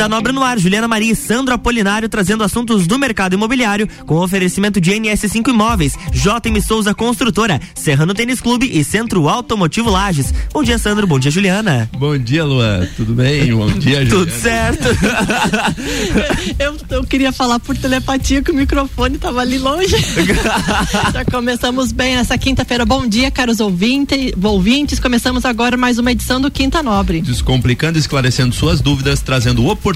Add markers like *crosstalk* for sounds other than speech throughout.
Quinta Nobre no ar, Juliana Maria e Sandro Apolinário trazendo assuntos do mercado imobiliário com oferecimento de NS5 Imóveis, JM Souza Construtora, Serrano Tênis Clube e Centro Automotivo Lages. Bom dia, Sandro. Bom dia, Juliana. Bom dia, Luan. Tudo bem? Bom dia, *laughs* Juliana. Tudo certo. *laughs* eu, eu queria falar por telepatia que o microfone estava ali longe. *laughs* Já começamos bem essa quinta-feira. Bom dia, caros ouvintes, ouvintes. Começamos agora mais uma edição do Quinta Nobre. Descomplicando e esclarecendo suas dúvidas, trazendo oportunidades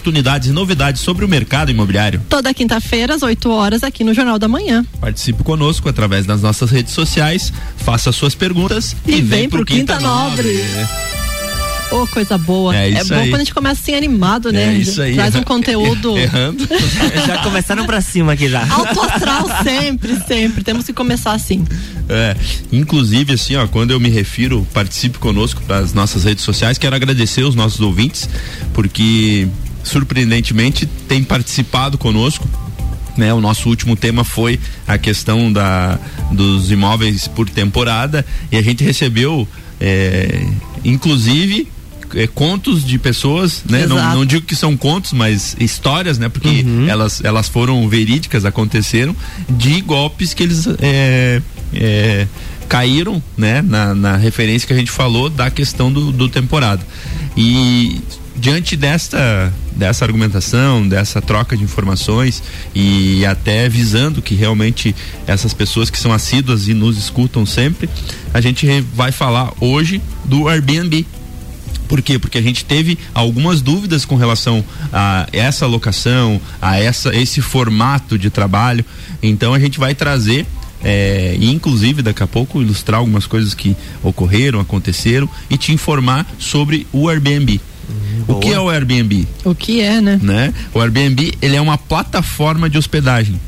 e novidades sobre o mercado imobiliário. Toda quinta-feira, às 8 horas, aqui no Jornal da Manhã. Participe conosco através das nossas redes sociais, faça suas perguntas e, e vem, vem pro, pro Quinta, Quinta Nobre. Nobre. Oh, coisa boa. É, é bom aí. quando a gente começa assim animado, né? É isso aí. Traz um conteúdo. *laughs* Errando. *laughs* já começaram pra cima aqui já. Alto astral sempre, sempre. Temos que começar assim. É, inclusive assim, ó, quando eu me refiro, participe conosco das nossas redes sociais, quero agradecer os nossos ouvintes, porque surpreendentemente tem participado conosco né? O nosso último tema foi a questão da, dos imóveis por temporada e a gente recebeu, é, inclusive, é, contos de pessoas, né? Não, não, digo que são contos, mas histórias, né? Porque uhum. elas, elas foram verídicas, aconteceram, de golpes que eles é, é, caíram, né? Na, na, referência que a gente falou da questão do, do temporada. E diante desta dessa argumentação, dessa troca de informações e até visando que realmente essas pessoas que são assíduas e nos escutam sempre, a gente vai falar hoje do Airbnb, por quê? Porque a gente teve algumas dúvidas com relação a essa locação, a essa, esse formato de trabalho. Então a gente vai trazer é, e inclusive daqui a pouco ilustrar algumas coisas que ocorreram, aconteceram e te informar sobre o Airbnb. Hum, o que é o Airbnb? O que é, né? né? O Airbnb ele é uma plataforma de hospedagem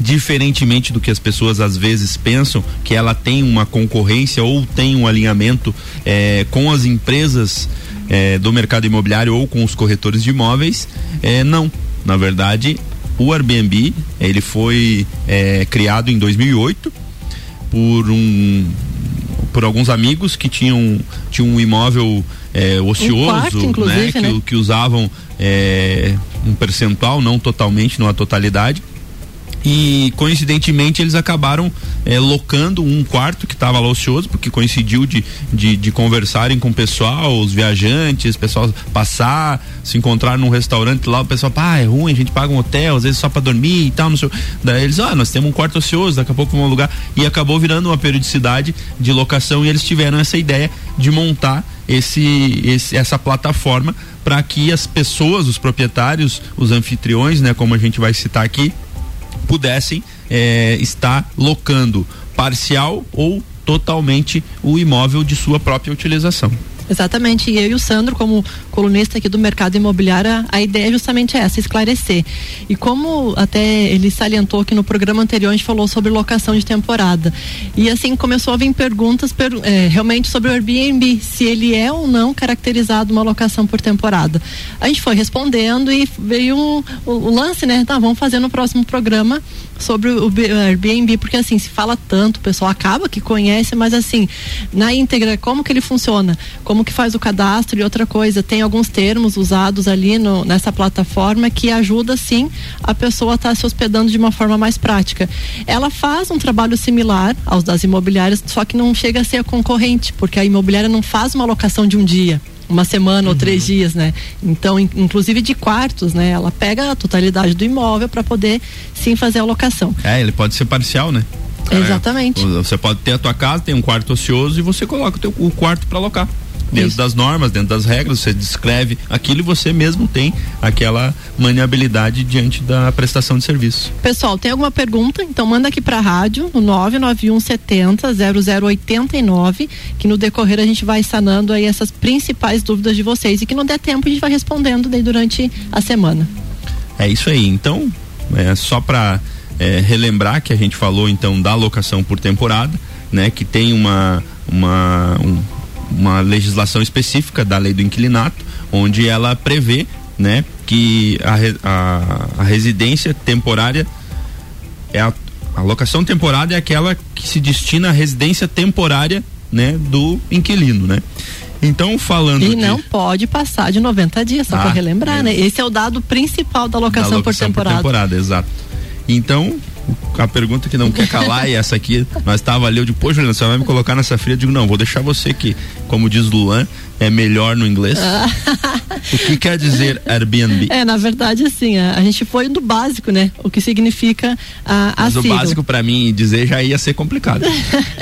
diferentemente do que as pessoas às vezes pensam, que ela tem uma concorrência ou tem um alinhamento é, com as empresas é, do mercado imobiliário ou com os corretores de imóveis, é, não. Na verdade, o Airbnb ele foi é, criado em 2008 por um por alguns amigos que tinham, tinham um imóvel é, ocioso, um quarto, né, que, né? que usavam é, um percentual, não totalmente, não a totalidade, e coincidentemente eles acabaram é, locando um quarto que estava lá ocioso, porque coincidiu de, de, de, conversarem com o pessoal, os viajantes, pessoal passar, se encontrar num restaurante lá, o pessoal, pá, é ruim, a gente paga um hotel, às vezes só para dormir e tal, não sei. Daí eles, ah, nós temos um quarto ocioso, daqui a pouco vamos alugar. E acabou virando uma periodicidade de locação e eles tiveram essa ideia de montar esse, esse essa plataforma para que as pessoas, os proprietários, os anfitriões, né, como a gente vai citar aqui, pudessem é, estar locando parcial ou totalmente o imóvel de sua própria utilização. Exatamente, e eu e o Sandro, como colunista aqui do mercado imobiliário, a ideia é justamente essa, esclarecer. E como até ele salientou que no programa anterior a gente falou sobre locação de temporada. E assim começou a vir perguntas per, é, realmente sobre o Airbnb, se ele é ou não caracterizado uma locação por temporada. A gente foi respondendo e veio um, o, o lance, né? Tá, vamos fazer no próximo programa sobre o Airbnb, porque assim, se fala tanto, o pessoal acaba que conhece, mas assim, na íntegra, como que ele funciona? Como que faz o cadastro e outra coisa, tem alguns termos usados ali no, nessa plataforma que ajuda sim a pessoa a estar tá se hospedando de uma forma mais prática. Ela faz um trabalho similar aos das imobiliárias, só que não chega a ser concorrente, porque a imobiliária não faz uma locação de um dia uma semana uhum. ou três uhum. dias, né? Então, in, inclusive de quartos, né? Ela pega a totalidade do imóvel para poder sim fazer a locação. É, ele pode ser parcial, né? Exatamente. É, você pode ter a tua casa, tem um quarto ocioso e você coloca o, teu, o quarto para alocar dentro Isso. das normas, dentro das regras, você descreve aquilo e você mesmo tem aquela maniabilidade diante da prestação de serviço. Pessoal, tem alguma pergunta? Então manda aqui para a rádio no 991 70 0089, que no decorrer a gente vai sanando aí essas principais dúvidas de vocês e que não der tempo a gente vai respondendo daí durante a semana. É isso aí. Então, é só para é, relembrar que a gente falou então da locação por temporada, né, que tem uma uma um, uma legislação específica da lei do inquilinato, onde ela prevê né, que a, a, a residência temporária é a, a locação temporária é aquela que se destina à residência temporária né, do inquilino, né? Então, falando. E de... não pode passar de 90 dias, só ah, para relembrar, é. né? Esse é o dado principal da locação, da locação por temporada. Por temporada, exato. Então, a pergunta que não quer calar e essa aqui, nós estava ali, eu digo, pô, Juliana, você vai me colocar nessa fria? Eu digo, não, vou deixar você que, como diz Luan, é melhor no inglês. o que quer dizer Airbnb? É, na verdade, assim, a, a gente foi do básico, né? O que significa a, a Mas o básico para mim dizer já ia ser complicado.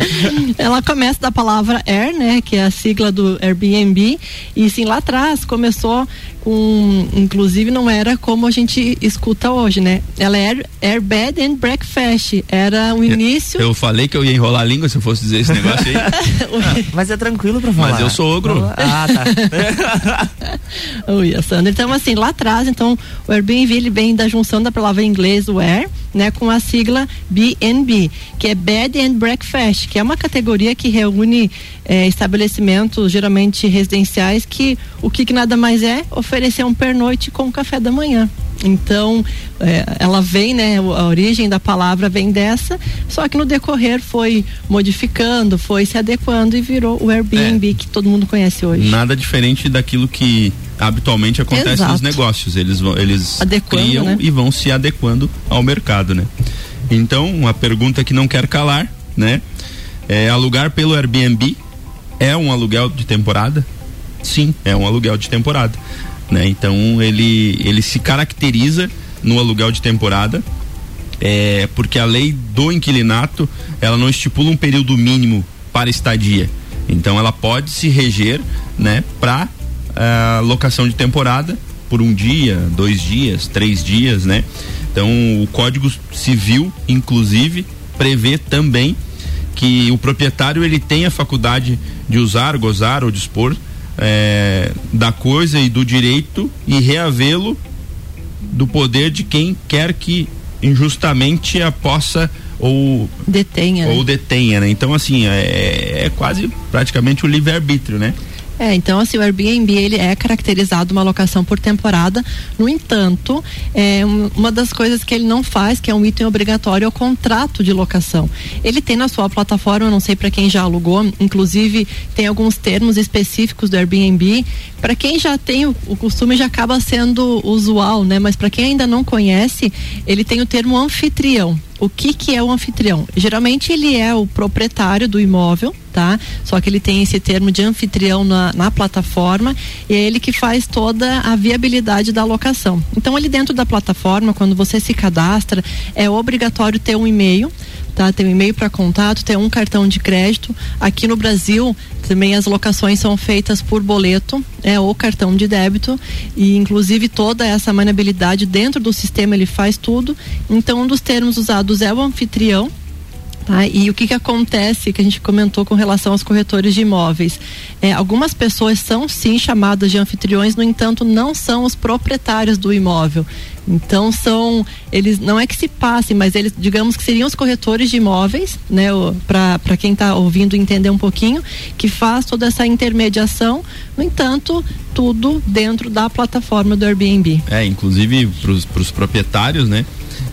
*laughs* Ela começa da palavra Air, né? Que é a sigla do Airbnb. E sim, lá atrás começou com, inclusive não era como a gente escuta hoje, né? Ela é Air, Air Bed and Breakfast. Era o início. Eu, eu, falei que eu ia enrolar a língua se eu fosse dizer esse negócio aí. *laughs* Mas é tranquilo pra falar. Mas eu sou ogro. Ah, tá. *laughs* Oi, Sandra. Então, assim, lá atrás, então, o Airbnb ele vem da junção da palavra em inglês, where, né, com a sigla BNB, que é Bed and Breakfast, que é uma categoria que reúne é, estabelecimentos geralmente residenciais que o que, que nada mais é oferecer um pernoite com café da manhã. Então, é, ela vem, né? A origem da palavra vem dessa, só que no decorrer foi modificando, foi se adequando e virou o Airbnb é, que todo mundo conhece hoje. Nada diferente daquilo que habitualmente acontece Exato. nos negócios. Eles vão, eles adequando, criam né? e vão se adequando ao mercado, né? Então, uma pergunta que não quer calar, né? É, alugar pelo Airbnb é um aluguel de temporada? Sim, é um aluguel de temporada. Né? Então ele, ele se caracteriza no aluguel de temporada, é, porque a lei do inquilinato ela não estipula um período mínimo para estadia. Então ela pode se reger né, para uh, locação de temporada por um dia, dois dias, três dias, né? Então o Código Civil, inclusive, prevê também que o proprietário ele tem a faculdade de usar, gozar ou dispor é, da coisa e do direito e reavê-lo do poder de quem quer que injustamente a possa ou detenha ou né? detenha, né? Então assim é, é quase praticamente o livre arbítrio, né? É, então assim, o Airbnb ele é caracterizado uma locação por temporada. No entanto, é uma das coisas que ele não faz, que é um item obrigatório, é o contrato de locação. Ele tem na sua plataforma, não sei para quem já alugou, inclusive tem alguns termos específicos do Airbnb. Para quem já tem o, o costume já acaba sendo usual, né? Mas para quem ainda não conhece, ele tem o termo anfitrião o que que é o anfitrião? Geralmente ele é o proprietário do imóvel, tá? Só que ele tem esse termo de anfitrião na, na plataforma e é ele que faz toda a viabilidade da locação. Então ali dentro da plataforma, quando você se cadastra, é obrigatório ter um e-mail tá? Tem um e-mail para contato, tem um cartão de crédito. Aqui no Brasil, também as locações são feitas por boleto, é ou cartão de débito e inclusive toda essa maniabilidade dentro do sistema ele faz tudo. Então, um dos termos usados é o anfitrião, Tá? E o que, que acontece que a gente comentou com relação aos corretores de imóveis? É, algumas pessoas são sim chamadas de anfitriões, no entanto, não são os proprietários do imóvel. Então são, eles não é que se passem, mas eles, digamos que seriam os corretores de imóveis, né? Para quem está ouvindo entender um pouquinho, que faz toda essa intermediação, no entanto, tudo dentro da plataforma do Airbnb. É, inclusive para os proprietários, né?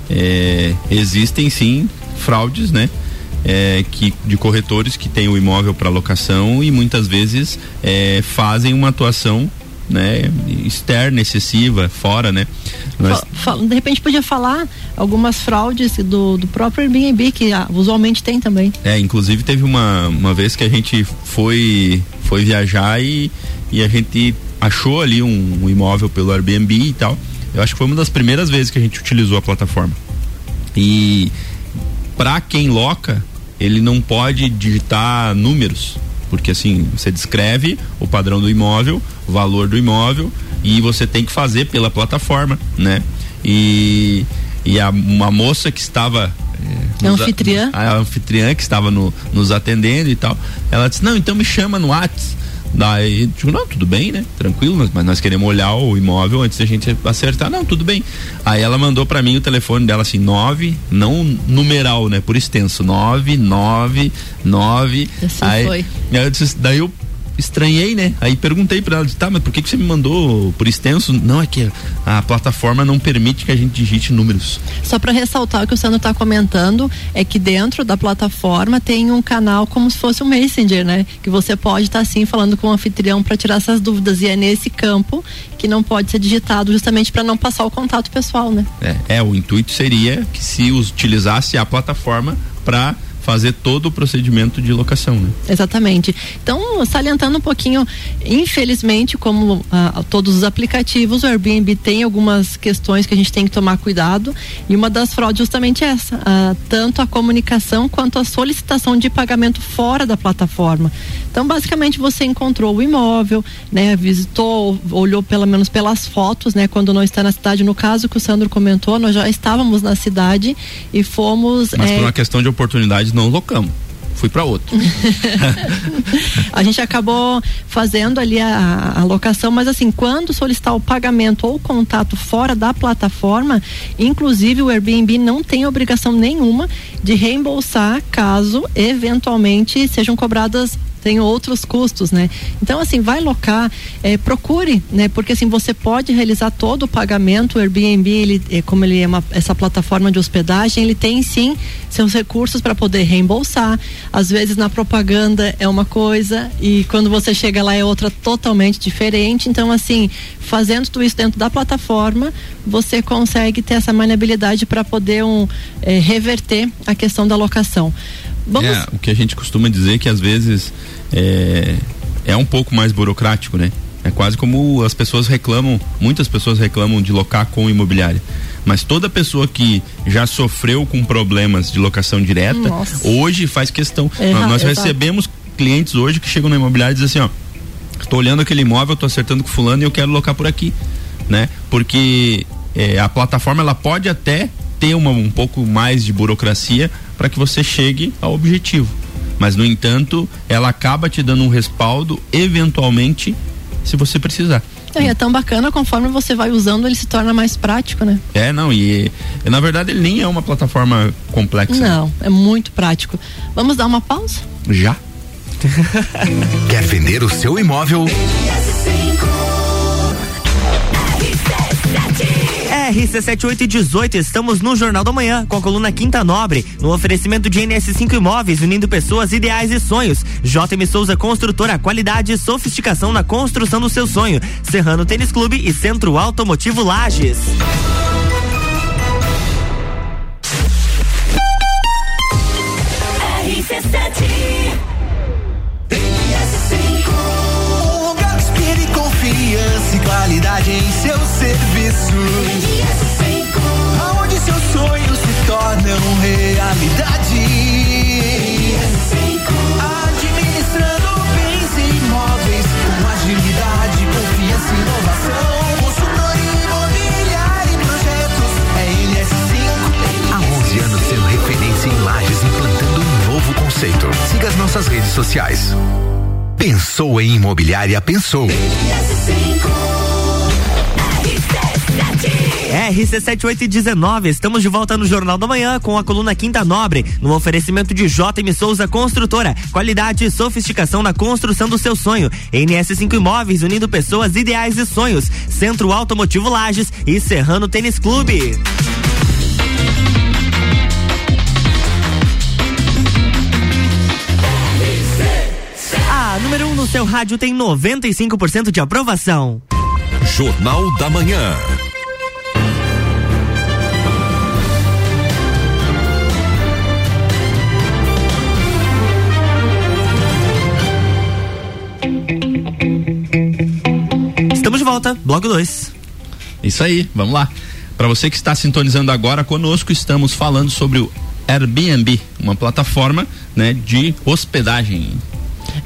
É, existem sim fraudes, né? É, que, de corretores que têm o imóvel para locação e muitas vezes é, fazem uma atuação né, externa, excessiva, fora, né? Nós... de repente podia falar algumas fraudes do, do próprio Airbnb que ah, usualmente tem também. É, inclusive teve uma, uma vez que a gente foi foi viajar e, e a gente achou ali um, um imóvel pelo Airbnb e tal. Eu acho que foi uma das primeiras vezes que a gente utilizou a plataforma. E para quem loca, ele não pode digitar números, porque assim, você descreve o padrão do imóvel, o valor do imóvel e você tem que fazer pela plataforma, né? E, e a, uma moça que estava é, anfitriã. A, a anfitriã que estava no, nos atendendo e tal. Ela disse: Não, então me chama no WhatsApp. Daí, tipo, não, tudo bem, né? Tranquilo, mas nós queremos olhar o imóvel antes da gente acertar. Não, tudo bem. Aí ela mandou para mim o telefone dela assim, nove, não numeral, né? Por extenso, nove, nove, nove. Assim aí, foi. Eu disse, daí eu estranhei, né? Aí perguntei para ela, tá, mas por que, que você me mandou por extenso? Não, é que a plataforma não permite que a gente digite números. Só para ressaltar o que o Sandro está comentando, é que dentro da plataforma tem um canal como se fosse um Messenger, né? Que você pode estar tá, assim falando com o anfitrião para tirar essas dúvidas. E é nesse campo que não pode ser digitado justamente para não passar o contato pessoal, né? É, é, o intuito seria que se utilizasse a plataforma para fazer todo o procedimento de locação, né? Exatamente. Então, salientando um pouquinho, infelizmente, como ah, todos os aplicativos, o Airbnb tem algumas questões que a gente tem que tomar cuidado e uma das fraudes justamente é essa, ah, tanto a comunicação quanto a solicitação de pagamento fora da plataforma. Então, basicamente, você encontrou o imóvel, né, visitou, olhou pelo menos pelas fotos, né, quando não está na cidade. No caso que o Sandro comentou, nós já estávamos na cidade e fomos. Mas é, por uma questão de oportunidade não locamos fui para outro. *laughs* a gente acabou fazendo ali a, a locação, mas assim, quando solicitar o pagamento ou o contato fora da plataforma, inclusive o Airbnb não tem obrigação nenhuma de reembolsar caso eventualmente sejam cobradas tem outros custos, né? Então, assim, vai locar, é, procure, né? Porque assim, você pode realizar todo o pagamento, o Airbnb, ele, é, como ele é uma, essa plataforma de hospedagem, ele tem sim seus recursos para poder reembolsar. Às vezes na propaganda é uma coisa e quando você chega lá é outra totalmente diferente. Então, assim, fazendo tudo isso dentro da plataforma, você consegue ter essa maleabilidade para poder um, é, reverter a questão da locação. Vamos... É, o que a gente costuma dizer que às vezes é, é um pouco mais burocrático, né? É quase como as pessoas reclamam, muitas pessoas reclamam de locar com imobiliária. Mas toda pessoa que já sofreu com problemas de locação direta, Nossa. hoje faz questão. É, nós recebemos clientes hoje que chegam na imobiliária e dizem assim, ó, tô olhando aquele imóvel, tô acertando com fulano e eu quero locar por aqui, né? Porque é, a plataforma ela pode até ter uma, um pouco mais de burocracia para que você chegue ao objetivo. Mas, no entanto, ela acaba te dando um respaldo, eventualmente, se você precisar. É, é tão bacana conforme você vai usando, ele se torna mais prático, né? É, não, e na verdade ele nem é uma plataforma complexa. Não, é muito prático. Vamos dar uma pausa? Já. *laughs* Quer vender o seu imóvel? RC7818, estamos no Jornal da Manhã, com a coluna Quinta Nobre, no oferecimento de NS5 Imóveis, unindo pessoas, ideais e sonhos. JM Souza Construtora, qualidade e sofisticação na construção do seu sonho. Serrano Tênis Clube e Centro Automotivo Lages. Qualidade em seu serviço. Aonde seus sonhos se tornam realidade. Administrando bens e imóveis com agilidade, confiança e inovação. Consultoria imobiliária e projetos é NS5. Há 11 anos sendo referência em lajes, implantando um novo conceito. Siga as nossas redes sociais. Pensou em imobiliária, pensou. RC7819, estamos de volta no Jornal da Manhã com a coluna Quinta Nobre, no oferecimento de JM Souza Construtora, qualidade e sofisticação na construção do seu sonho. NS5 Imóveis, unindo pessoas, ideais e sonhos. Centro Automotivo Lages e Serrano Tênis Clube. número 1 um no seu rádio tem 95% de aprovação. Jornal da Manhã. Volta, bloco 2. Isso aí, vamos lá. Para você que está sintonizando agora conosco, estamos falando sobre o Airbnb, uma plataforma né, de hospedagem.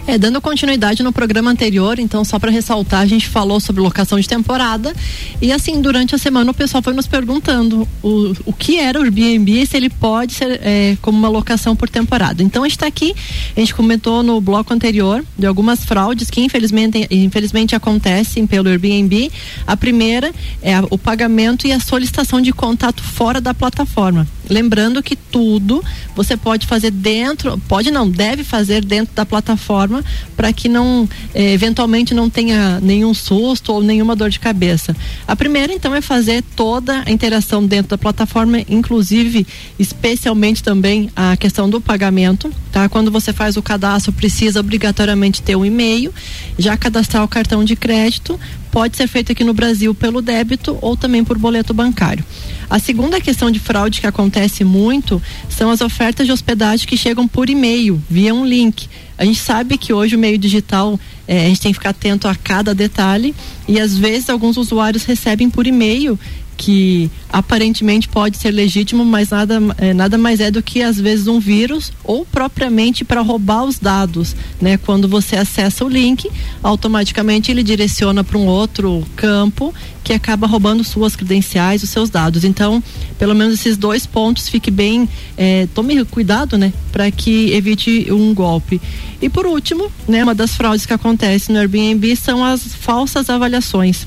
É, dando continuidade no programa anterior, então só para ressaltar, a gente falou sobre locação de temporada e assim, durante a semana o pessoal foi nos perguntando o, o que era o Airbnb e se ele pode ser é, como uma locação por temporada. Então a gente está aqui, a gente comentou no bloco anterior de algumas fraudes que infelizmente, infelizmente acontecem pelo Airbnb. A primeira é o pagamento e a solicitação de contato fora da plataforma. Lembrando que tudo você pode fazer dentro, pode não, deve fazer dentro da plataforma para que não, eh, eventualmente não tenha nenhum susto ou nenhuma dor de cabeça. A primeira, então, é fazer toda a interação dentro da plataforma, inclusive, especialmente também a questão do pagamento, tá? Quando você faz o cadastro, precisa obrigatoriamente ter um e-mail, já cadastrar o cartão de crédito, pode ser feito aqui no Brasil pelo débito ou também por boleto bancário. A segunda questão de fraude que acontece muito são as ofertas de hospedagem que chegam por e-mail, via um link. A gente sabe que hoje o meio digital, eh, a gente tem que ficar atento a cada detalhe e às vezes alguns usuários recebem por e-mail que aparentemente pode ser legítimo, mas nada, é, nada mais é do que às vezes um vírus ou propriamente para roubar os dados, né? Quando você acessa o link, automaticamente ele direciona para um outro campo que acaba roubando suas credenciais, os seus dados. Então, pelo menos esses dois pontos, fique bem, é, tome cuidado, né, para que evite um golpe. E por último, né, uma das fraudes que acontece no Airbnb são as falsas avaliações.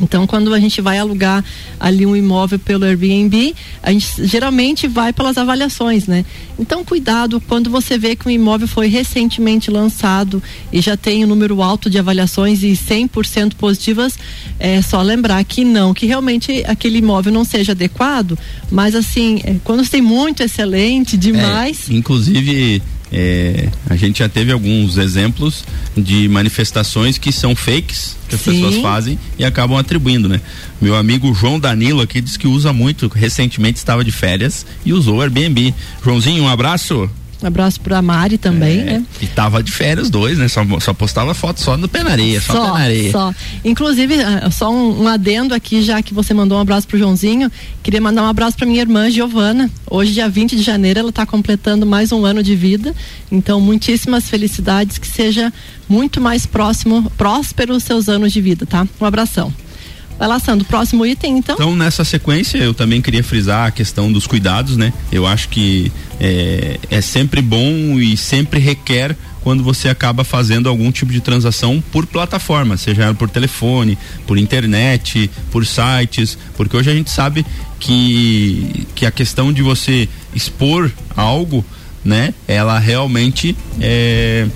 Então, quando a gente vai alugar ali um imóvel pelo Airbnb, a gente geralmente vai pelas avaliações, né? Então, cuidado quando você vê que um imóvel foi recentemente lançado e já tem um número alto de avaliações e 100% positivas, é só lembrar que não, que realmente aquele imóvel não seja adequado, mas assim, é, quando tem muito excelente, demais. É, inclusive, é, a gente já teve alguns exemplos de manifestações que são fakes que as Sim. pessoas fazem e acabam atribuindo, né? Meu amigo João Danilo aqui diz que usa muito, recentemente estava de férias e usou o Airbnb. Joãozinho, um abraço. Um abraço para a Mari também, É, né? E tava de férias dois, né? Só, só postava foto só no pé na areia, só, pé na areia. só. Inclusive, ah, só um, um adendo aqui, já que você mandou um abraço pro Joãozinho, queria mandar um abraço para minha irmã Giovana. Hoje, dia 20 de janeiro, ela está completando mais um ano de vida. Então, muitíssimas felicidades, que seja muito mais próximo, próspero os seus anos de vida, tá? Um abração. Vai lá, Sandro, próximo item, então? Então, nessa sequência, eu também queria frisar a questão dos cuidados, né? Eu acho que é, é sempre bom e sempre requer quando você acaba fazendo algum tipo de transação por plataforma, seja por telefone, por internet, por sites, porque hoje a gente sabe que, que a questão de você expor algo, né? Ela realmente é,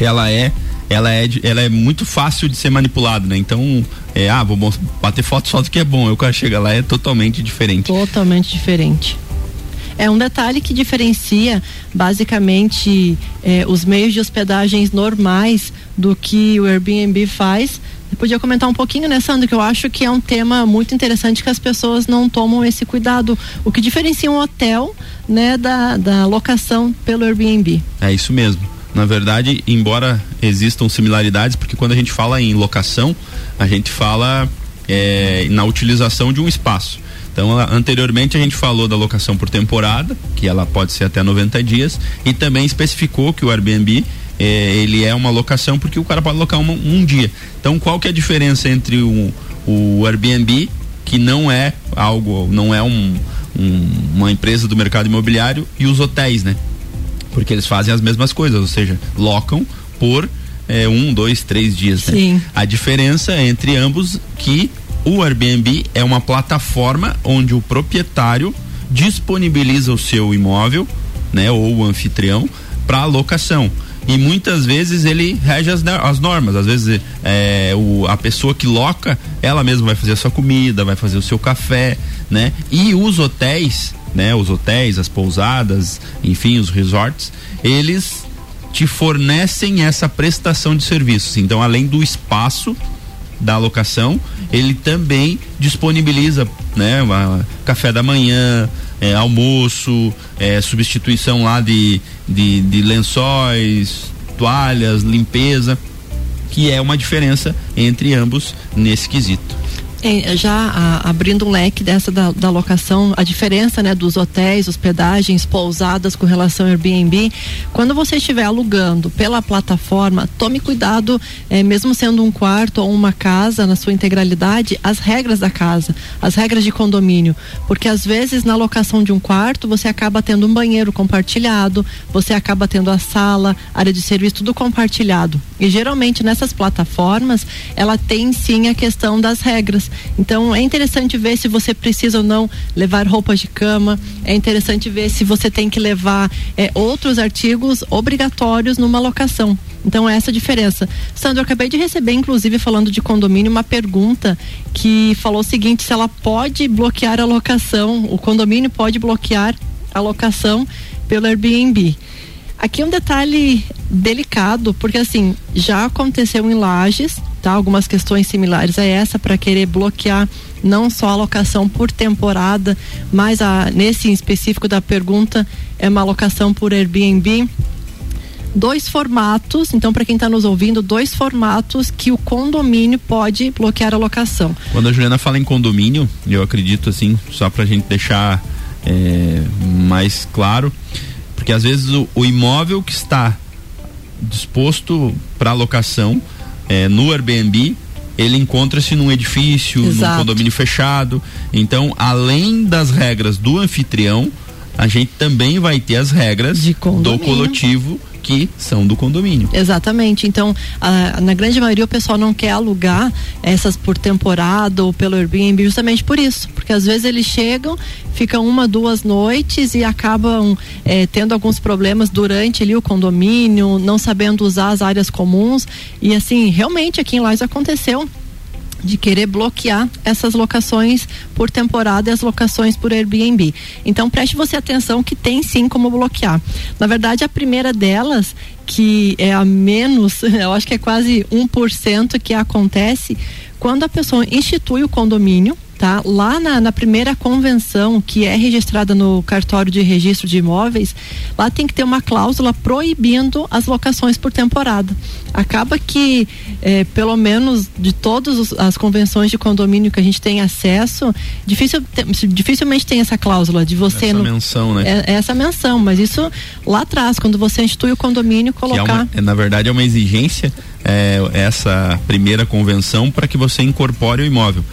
ela é ela é, de- ela é muito fácil de ser manipulada, né? Então, é, ah, vou bater foto só do que é bom. Aí o cara chega lá é totalmente diferente. Totalmente diferente. É um detalhe que diferencia basicamente eh, os meios de hospedagens normais do que o Airbnb faz. Eu podia comentar um pouquinho, né, Sandro? Que eu acho que é um tema muito interessante que as pessoas não tomam esse cuidado. O que diferencia um hotel, né, da, da locação pelo Airbnb. É isso mesmo. Na verdade, embora existam similaridades, porque quando a gente fala em locação, a gente fala é, na utilização de um espaço. Então, anteriormente a gente falou da locação por temporada, que ela pode ser até 90 dias, e também especificou que o Airbnb é, ele é uma locação porque o cara pode locar uma- um dia. Então, qual que é a diferença entre o, o Airbnb, que não é algo, não é um, um- uma empresa do mercado imobiliário, e os hotéis, né? Porque eles fazem as mesmas coisas, ou seja, locam por eh, um, dois, três dias. né? Sim. A diferença entre ambos que o Airbnb é uma plataforma onde o proprietário disponibiliza o seu imóvel, né, ou o anfitrião para locação. E muitas vezes ele rege as, as normas. Às vezes eh, o, a pessoa que loca, ela mesma vai fazer a sua comida, vai fazer o seu café, né? E os hotéis, né? Os hotéis, as pousadas, enfim, os resorts, eles te fornecem essa prestação de serviços. Então, além do espaço da locação, ele também disponibiliza, né, café da manhã, eh, almoço, eh, substituição lá de, de, de lençóis, toalhas, limpeza, que é uma diferença entre ambos nesse quesito. Já a- abrindo um leque dessa da, da locação, a diferença né, dos hotéis, hospedagens, pousadas com relação ao Airbnb, quando você estiver alugando pela plataforma, tome cuidado, eh, mesmo sendo um quarto ou uma casa na sua integralidade, as regras da casa, as regras de condomínio, porque às vezes na locação de um quarto você acaba tendo um banheiro compartilhado, você acaba tendo a sala, área de serviço, tudo compartilhado. E geralmente nessas plataformas, ela tem sim a questão das regras. Então é interessante ver se você precisa ou não levar roupas de cama, é interessante ver se você tem que levar é, outros artigos obrigatórios numa locação. Então, essa é a diferença. Sandro, acabei de receber, inclusive, falando de condomínio, uma pergunta que falou o seguinte: se ela pode bloquear a locação, o condomínio pode bloquear a locação pelo Airbnb. Aqui um detalhe delicado, porque assim, já aconteceu em Lages, tá? Algumas questões similares a essa para querer bloquear não só a locação por temporada, mas a, nesse específico da pergunta é uma locação por Airbnb dois formatos, então para quem está nos ouvindo, dois formatos que o condomínio pode bloquear a locação. Quando a Juliana fala em condomínio, eu acredito assim, só para a gente deixar é, mais claro, porque às vezes o, o imóvel que está disposto para locação é, no Airbnb ele encontra-se num edifício, Exato. num condomínio fechado. Então, além das regras do anfitrião, a gente também vai ter as regras do coletivo que são do condomínio. Exatamente. Então, a, na grande maioria o pessoal não quer alugar essas por temporada ou pelo Airbnb justamente por isso, porque às vezes eles chegam, ficam uma, duas noites e acabam é, tendo alguns problemas durante ali o condomínio, não sabendo usar as áreas comuns e assim, realmente aqui em Lais aconteceu de querer bloquear essas locações por temporada e as locações por Airbnb. Então preste você atenção que tem sim como bloquear. Na verdade, a primeira delas, que é a menos, *laughs* eu acho que é quase 1% que acontece, quando a pessoa institui o condomínio, tá? Lá na, na, primeira convenção que é registrada no cartório de registro de imóveis, lá tem que ter uma cláusula proibindo as locações por temporada. Acaba que, é, pelo menos de todas as convenções de condomínio que a gente tem acesso, difícil, dificilmente tem essa cláusula de você. Essa no, menção, né? É, é, essa menção, mas isso lá atrás, quando você institui o condomínio, colocar. É uma, é, na verdade, é uma exigência é, essa primeira convenção para que você incorpore o imóvel.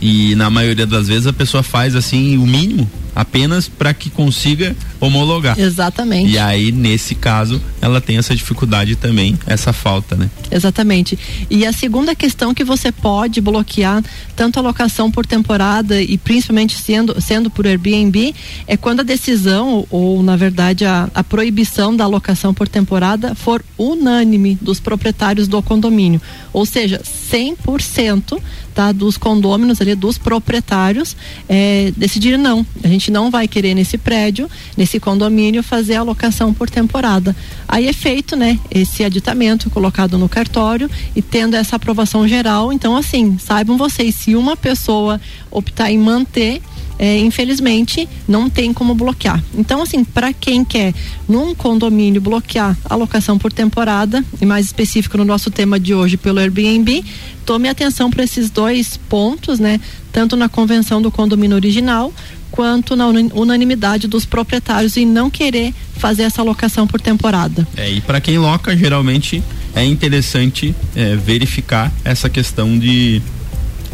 E na maioria das vezes a pessoa faz assim o mínimo apenas para que consiga homologar. Exatamente. E aí, nesse caso, ela tem essa dificuldade também, essa falta, né? Exatamente. E a segunda questão que você pode bloquear tanto a locação por temporada e principalmente sendo, sendo por Airbnb é quando a decisão ou, na verdade, a, a proibição da locação por temporada for unânime dos proprietários do condomínio. Ou seja, 100% tá, dos condôminos ali, dos proprietários, é, decidirem não. A gente não vai querer nesse prédio, nesse condomínio, fazer a locação por temporada. Aí é feito, né, esse aditamento colocado no cartório e tendo essa aprovação geral. Então, assim, saibam vocês, se uma pessoa optar em manter, é, infelizmente não tem como bloquear. Então, assim, para quem quer num condomínio bloquear a locação por temporada, e mais específico no nosso tema de hoje pelo Airbnb, tome atenção para esses dois pontos, né? Tanto na convenção do condomínio original, quanto na unanimidade dos proprietários em não querer fazer essa locação por temporada. É, e para quem loca, geralmente é interessante é, verificar essa questão de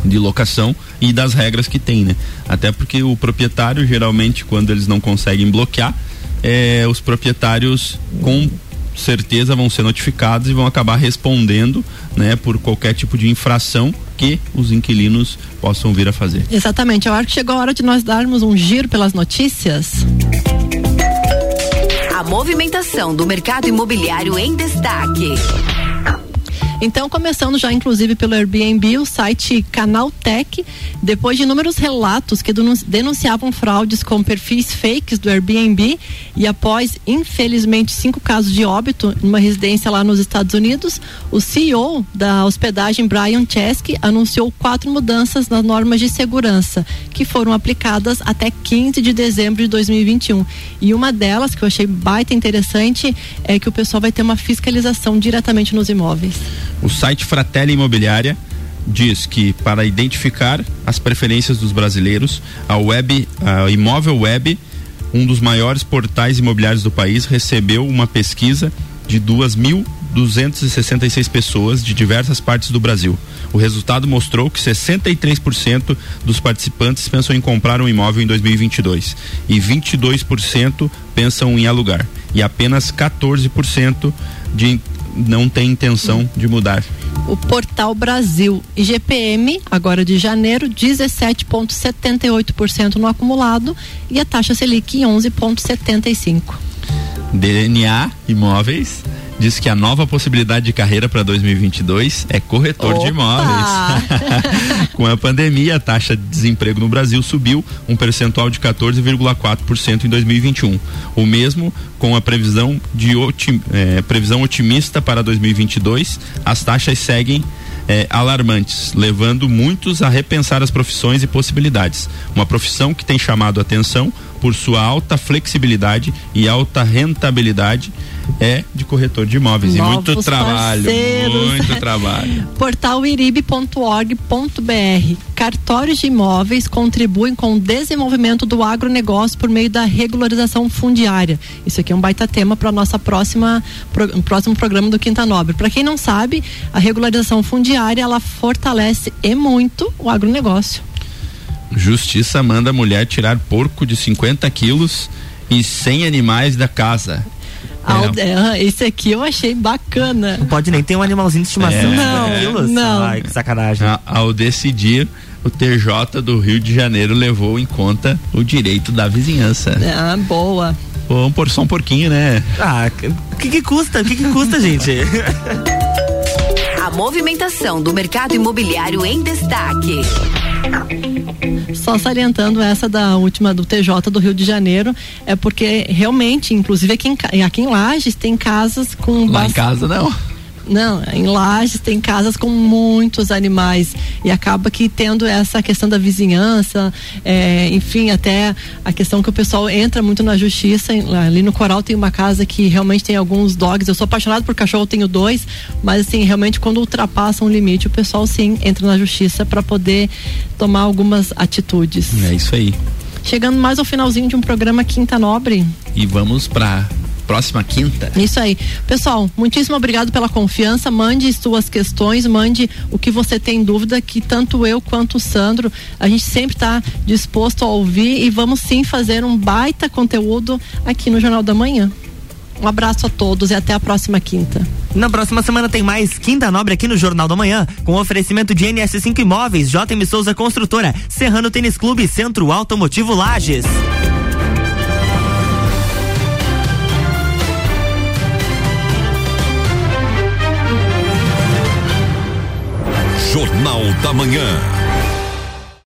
de locação e das regras que tem, né? Até porque o proprietário, geralmente, quando eles não conseguem bloquear, é, os proprietários com certeza vão ser notificados e vão acabar respondendo, né, por qualquer tipo de infração que os inquilinos possam vir a fazer. Exatamente. Eu acho que chegou a hora de nós darmos um giro pelas notícias. A movimentação do mercado imobiliário em destaque. Então, começando já inclusive pelo Airbnb, o site Canaltech, depois de inúmeros relatos que denunciavam fraudes com perfis fakes do Airbnb e após, infelizmente, cinco casos de óbito numa residência lá nos Estados Unidos, o CEO da hospedagem Brian Chesky anunciou quatro mudanças nas normas de segurança que foram aplicadas até 15 de dezembro de 2021. E uma delas, que eu achei baita interessante, é que o pessoal vai ter uma fiscalização diretamente nos imóveis. O site Fratelli Imobiliária diz que para identificar as preferências dos brasileiros, a web, a Imóvel Web, um dos maiores portais imobiliários do país, recebeu uma pesquisa de 2.266 pessoas de diversas partes do Brasil. O resultado mostrou que 63% dos participantes pensam em comprar um imóvel em 2022 e 22% pensam em alugar e apenas 14% de não tem intenção de mudar. O Portal Brasil IGPM, agora de janeiro, 17,78% no acumulado e a taxa Selic 11,75%. DNA Imóveis diz que a nova possibilidade de carreira para 2022 é corretor Opa! de imóveis. *laughs* Com a pandemia, a taxa de desemprego no Brasil subiu um percentual de 14,4% em 2021. O mesmo com a previsão de otim, eh, previsão otimista para 2022, as taxas seguem eh, alarmantes, levando muitos a repensar as profissões e possibilidades. Uma profissão que tem chamado a atenção por sua alta flexibilidade e alta rentabilidade é de corretor de imóveis. e muito Novos trabalho, parceiros. muito trabalho. *laughs* Portal iribe.org.br. Cartórios de imóveis contribuem com o desenvolvimento do agronegócio por meio da regularização fundiária. Isso aqui é um baita tema para nossa próxima pro, próximo programa do Quinta Nobre. Para quem não sabe, a regularização fundiária ela fortalece e muito o agronegócio. Justiça manda a mulher tirar porco de 50 quilos e 100 animais da casa. Alde- ah, Esse aqui eu achei bacana. Não pode nem ter um animalzinho de estimação. É. Não, não. Ai, que sacanagem. A- Ao decidir, o TJ do Rio de Janeiro levou em conta o direito da vizinhança. Ah, boa. Vamos por só um porquinho, né? Ah, o que que custa? O que que custa, *laughs* gente? A movimentação do mercado imobiliário em destaque. Só salientando essa da última do TJ do Rio de Janeiro, é porque realmente, inclusive aqui em, aqui em Lages, tem casas com Lá em casa não. Não, em Lages tem casas com muitos animais e acaba que tendo essa questão da vizinhança, é, enfim, até a questão que o pessoal entra muito na justiça. Ali no Coral tem uma casa que realmente tem alguns dogs. Eu sou apaixonado por cachorro, tenho dois, mas assim, realmente quando ultrapassam o limite, o pessoal sim entra na justiça para poder tomar algumas atitudes. É isso aí. Chegando mais ao finalzinho de um programa Quinta Nobre. E vamos pra próxima quinta. Isso aí. Pessoal, muitíssimo obrigado pela confiança. Mande suas questões, mande o que você tem dúvida, que tanto eu quanto o Sandro, a gente sempre está disposto a ouvir e vamos sim fazer um baita conteúdo aqui no Jornal da Manhã. Um abraço a todos e até a próxima quinta. Na próxima semana tem mais Quinta Nobre aqui no Jornal da Manhã, com oferecimento de NS5 Imóveis, JM Souza Construtora, Serrano Tênis Clube, Centro Automotivo Lages. Jornal da Manhã.